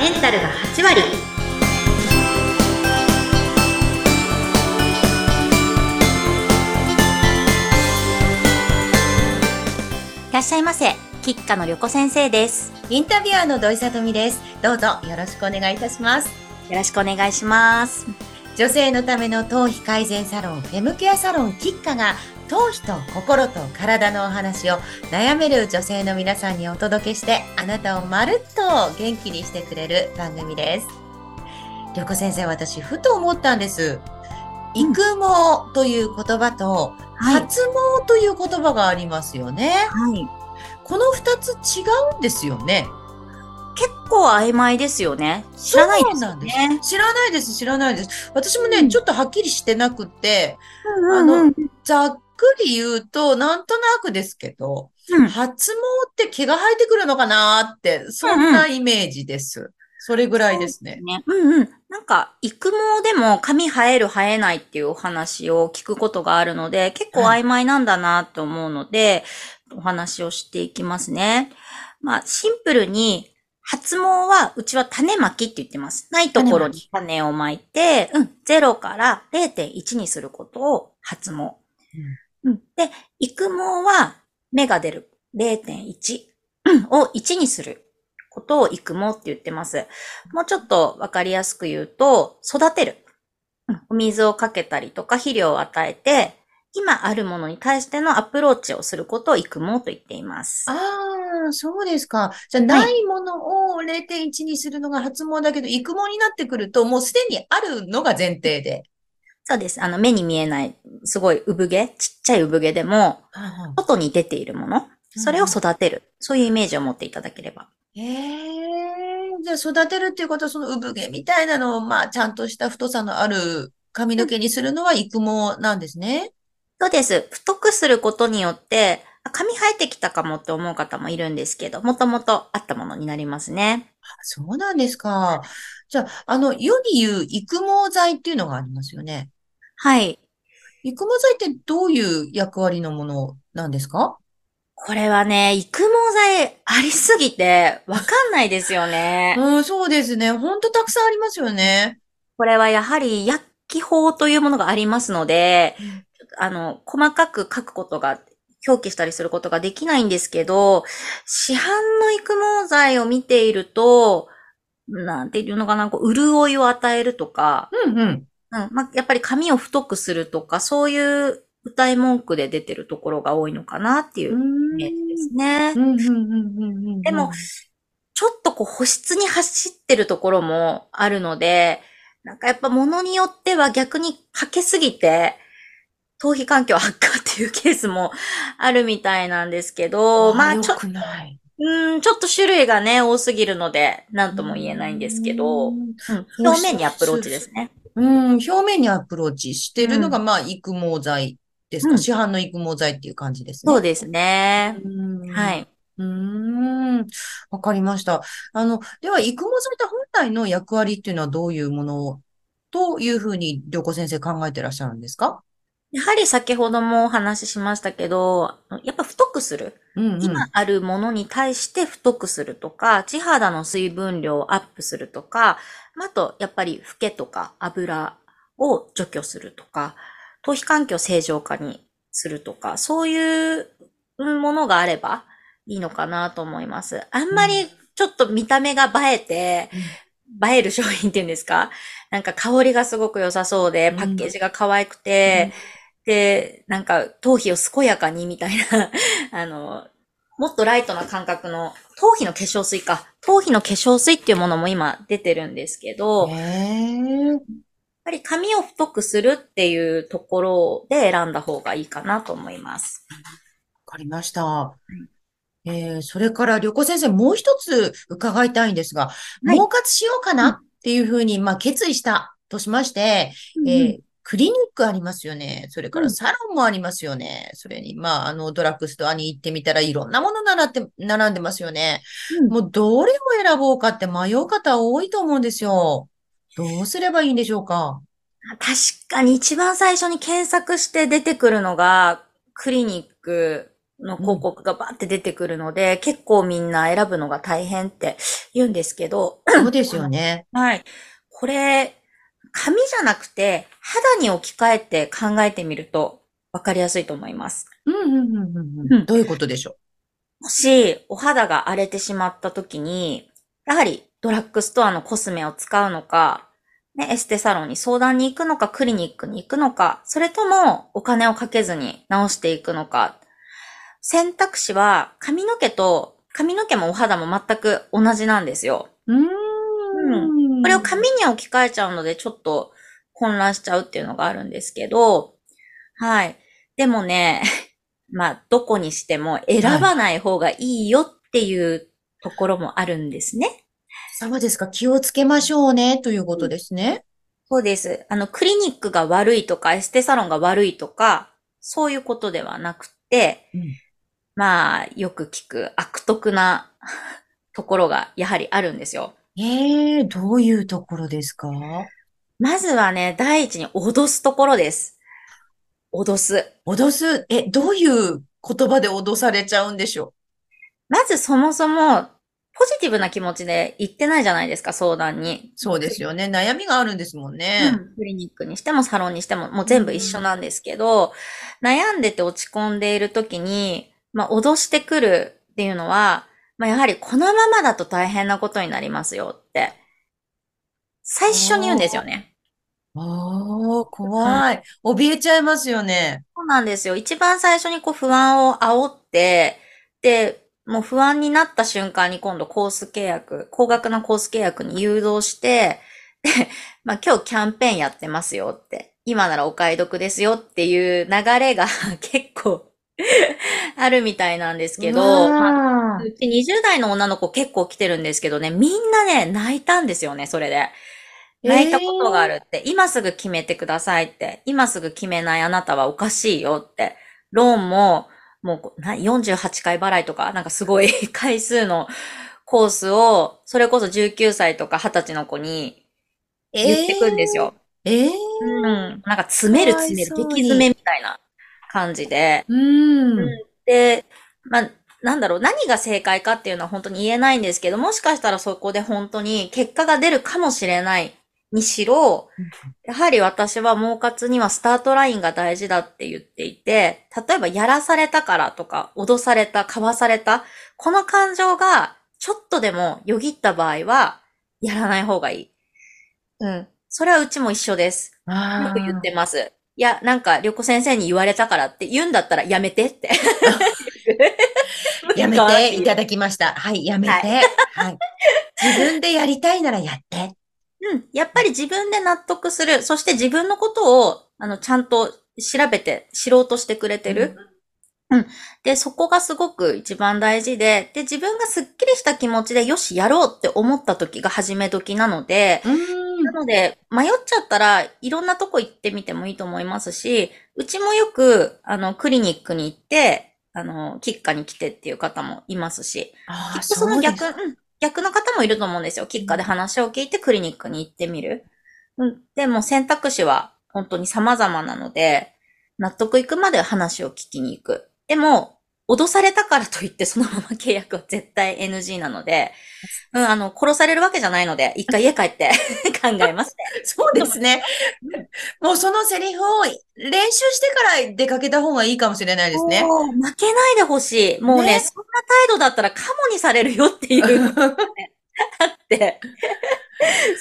メンタルが8割いらっしゃいませ吉家の旅子先生ですインタビュアーの土井さとみです。どうぞよろしくお願いいたします。よろしくお願いします女性のための頭皮改善サロン、フェムケアサロンキッカが、頭皮と心と体のお話を悩める女性の皆さんにお届けして、あなたをまるっと元気にしてくれる番組です。りょこ先生、私、ふと思ったんです。育毛という言葉と、はい発毛という言葉がありますよね。はいこの二つ違うんですよね。結構曖昧ですよね知らないですよね知らないです、知らないです。私もね、うんちょっとはっきりしてなくって、ああのざっくり言うと、なんとなくですけど、うん発毛って毛が生えてくるのかなって、そんなイメージです。それぐらいですね。ね。うんうん。なんか、育毛でも髪生える生えないっていうお話を聞くことがあるので、結構曖昧なんだなと思うので、お話をしていきますね。まあ、シンプルに、発毛は、うちは種まきって言ってます。ないところに種をまいて、うん、0から0.1にすることを発毛。うん、で、育毛は、芽が出る0.1を1にすることを育毛って言ってます。もうちょっとわかりやすく言うと、育てる。うんお水をかけたりとか肥料を与えて、今あるものに対してのアプローチをすることを育毛と言っています。ああ、そうですか。じゃあ、ないものを0.1にするのが発毛だけど、育毛になってくると、もうすでにあるのが前提で。そうです。あの、目に見えない、すごい産毛、ちっちゃい産毛でも、外に出ているもの、それを育てる。そういうイメージを持っていただければ。ええじゃあ育てるっていうことは、その産毛みたいなのを、まあ、ちゃんとした太さのある髪の毛にするのは育毛なんですね？そうです。太くすることによって、あ髪生えてきたかもって思う方もいるんですけど、もともとあったものになりますね。そうなんですか。じゃあ、あの、世に言う育毛剤っていうのがありますよね。はい。育毛剤ってどういう役割のものなんですか？これはね、育毛剤ありすぎて、わかんないですよね。うん、そうですね。ほんとたくさんありますよね。これはやはり薬機法というものがありますので、あの、細かく書くことが、表記したりすることができないんですけど、市販の育毛剤を見ていると、なんていうのかな、こう、潤いを与えるとか、うんうん。うん、まあ、やっぱり髪を太くするとか、そういう歌い文句で出てるところが多いのかなっていうイメージですね。うんうんうんうんうん。でも、ちょっとこう保湿に走ってるところもあるので、なんかやっぱ物によっては逆にかけすぎて、頭皮環境悪化っていうケースもあるみたいなんですけど、まあちょ良くない。うん、ちょっと種類がね、多すぎるので、なんとも言えないんですけど、ううんん、表面にアプローチですね。うん、表面にアプローチしてるのが、まあ、育毛剤ですか？うん市販の育毛剤っていう感じですね。そうですね。うんはい。うーん、わかりました。あの、では、育毛剤って本来の役割っていうのはどういうものというふうに、良子先生考えてらっしゃるんですか？やはり先ほどもお話ししましたけど、やっぱ太くする。うんうん。今あるものに対して太くするとか、地肌の水分量をアップするとか、まああと、やっぱり、フケとか油を除去するとか、頭皮環境正常化にするとか、そういううんものがあればいいのかなと思います。あんまりちょっと見た目が映えて、映える商品っていうんですか？なんか香りがすごく良さそうで、パッケージが可愛くて、で、なんか頭皮を健やかにみたいな、あの、もっとライトな感覚の頭皮の化粧水か。頭皮の化粧水っていうものも今出てるんですけど、やっ。ぱり髪を太くするっていうところで選んだ方がいいかなと思います。わかりました。えー、それから、良子先生、もう一つ伺いたいんですが、はい毛活しようかなっていうふうに、まあ、決意したとしまして、えークリニックありますよね。それかうんらサロンもありますよね。それに、まあ、あの、ドラッグストアに行ってみたらいろんなもの並って、並んでますよね。うんもうどれを選ぼうかって迷う方多いと思うんですよ。どうすればいいんでしょうか？確かに一番最初に検索して出てくるのが、クリニックの広告がバーって出てくるので、結構みんな選ぶのが大変って言うんですけど、そうですよね。はい。これ、紙じゃなくて、肌に置き換えて考えてみると分かりやすいと思います。うんうんうんうんうんうんどういうことでしょもし、お肌が荒れてしまった時に、やはりドラッグストアのコスメを使うのか、ね、エステサロンに相談に行くのか、クリニックに行くのか、それともお金をかけずに直していくのか。選択肢は髪の毛と、髪の毛もお肌も全く同じなんですよ。う。うーん。これを紙に置き換えちゃうので、ちょっと混乱しちゃうっていうのがあるんですけど、はい。でもね、まあ、どこにしても選ばない方がいいよっていうところもあるんですね。そうですか。気をつけましょうね、ということですね。そうです。あの、クリニックが悪いとか、エステサロンが悪いとか、そういうことではなくて、うんまあ、よく聞く悪徳な ところがやはりあるんですよ。ええどういうところですか？まずはね、第一に脅すところです。脅す。脅す、え、どういう言葉で脅されちゃうんでしょまずそもそも、ポジティブな気持ちで行ってないじゃないですか、相談に。う。そうですよね。悩みがあるんですもんうね。んクリニックにしてもサロンにしても、もう全部一緒なんですけど、悩んでて落ち込んでいる時に、まあ、脅してくるっていうのは、まあ、やはりこのままだと大変なことになりますよって、最初に言うんですよね。ああ、怖い。怯えちゃいますよね。そうなんですよ。一番最初にこう不安を煽って、で、もう不安になった瞬間に今度コース契約、高額なコース契約に誘導して、で、まあ今日キャンペーンやってますよって、今ならお買い得ですよっていう流れが 結構 あるみたいなんですけど、まあわあうち20代の女の子結構来てるんですけどね、みんなね、泣いたんですよね、それで。泣いたことがあるって、今すぐ決めてくださいって、今すぐ決めないあなたはおかしいよって、ローンも、もうな48回払いとか、なんかすごい 回数のコースを、それこそ19歳とか20歳の子に言ってくんですよ。ええうん。なんか詰める詰める、激詰めみたいな感じで。うん。で、まあ、なんだろう、何が正解かっていうのは本当に言えないんですけど、もしかしたらそこで本当に結果が出るかもしれないにしろ、やはり私は儲活にはスタートラインが大事だって言っていて、例えばやらされたからとか、脅された、かわされた、この感情がちょっとでもよぎった場合は、やらない方がいい。うん。それはうちも一緒です。あよく言ってます。いや、なんか、りょこ先生に言われたからって言うんだったらやめてって。やめて いただきました。はい、やめて。はい。自分でやりたいならやって。うん。やっぱり自分で納得する。そして自分のことを、あの、ちゃんと調べて知ろうとしてくれてる。で、そこがすごく一番大事で、で、自分がスッキリした気持ちで、よし、やろうって思った時が始め時なので、うん。なので、迷っちゃったらいろんなとこ行ってみてもいいと思いますし、うちもよく、あの、クリニックに行って、あの、キッカに来てっていう方もいますし、きっとその逆、うん、逆の方もいると思うんですよ。キッカで話を聞いてクリニックに行ってみる。うん、でも選択肢は本当に様々なので、納得いくまで話を聞きに行く。でも、脅されたからといってそのまま契約は絶対 NG なので、うん、あの、殺されるわけじゃないので、一回家帰って 考えますね。そうですね。もうそのセリフを練習してから出かけた方がいいかもしれないですね。負けないでほしい。もうね、ねそんな態度だったらカモにされるよっていう あって。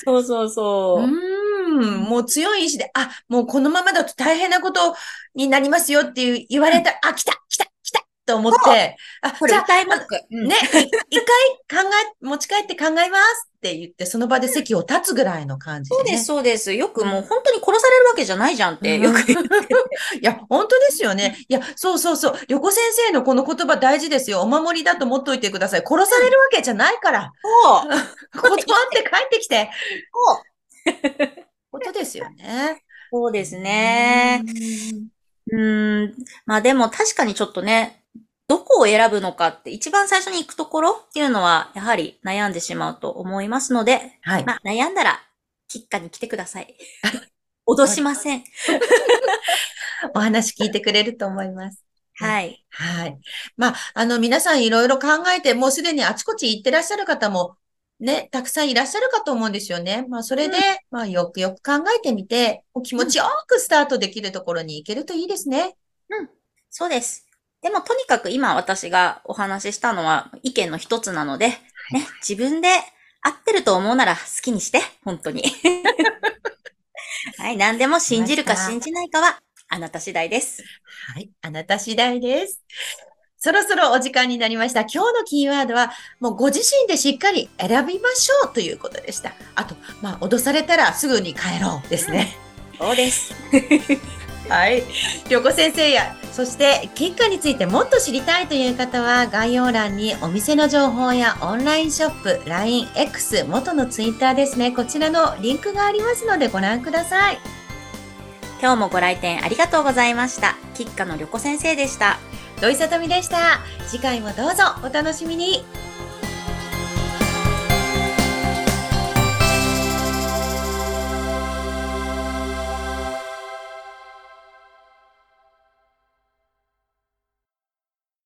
そうそうそう。うん、もう強い意志で、あ、もうこのままだと大変なことになりますよっていう言われたら、あ、来たと思って、あ、じゃあ。うんね、い 一回考え、持ち帰って考えますって言って、その場で席を立つぐらいの感じでね。そうです、そうです。よくもう本当に殺されるわけじゃないじゃんって、よく言う。いや、本当ですよね。いや、そうそうそう。横先生のこの言葉大事ですよ。お守りだと思っといてください。殺されるわけじゃないから。そう。断って帰ってきて。そうことですよね。そうですね。うーん。まあでも確かにちょっとね、どこを選ぶのかって一番最初に行くところっていうのは、やはり悩んでしまうと思いますので、はい。まあ悩んだら、キッカに来てください。脅しません。お話聞いてくれると思います。はい。はい。まあ、あの、皆さんいろいろ考えて、もうすでにあちこち行ってらっしゃる方も、ね、たくさんいらっしゃるかと思うんですよね。まあ、それで、うんまあ、よくよく考えてみて、お気持ちよくスタートできるところに行けるといいですね。そうです。でも、とにかく今私がお話ししたのは意見の一つなので、ね、自分で合ってると思うなら好きにして、本当に。はい、何でも信じるか信じないかは、あなた次第です。はい。あなた次第です。そろそろお時間になりました。今日のキーワードは、もうご自身でしっかり選びましょうということでした。あと、まあ、脅されたらすぐに帰ろうですね。そうです。はい。良子先生や、そして、キッカについてもっと知りたいという方は、概要欄にお店の情報やオンラインショップ、LINE、X、元のツイッターですね。こちらのリンクがありますのでご覧ください。今日もご来店ありがとうございました。吉花の旅子先生でした。土井さとみでした。次回もどうぞお楽しみに。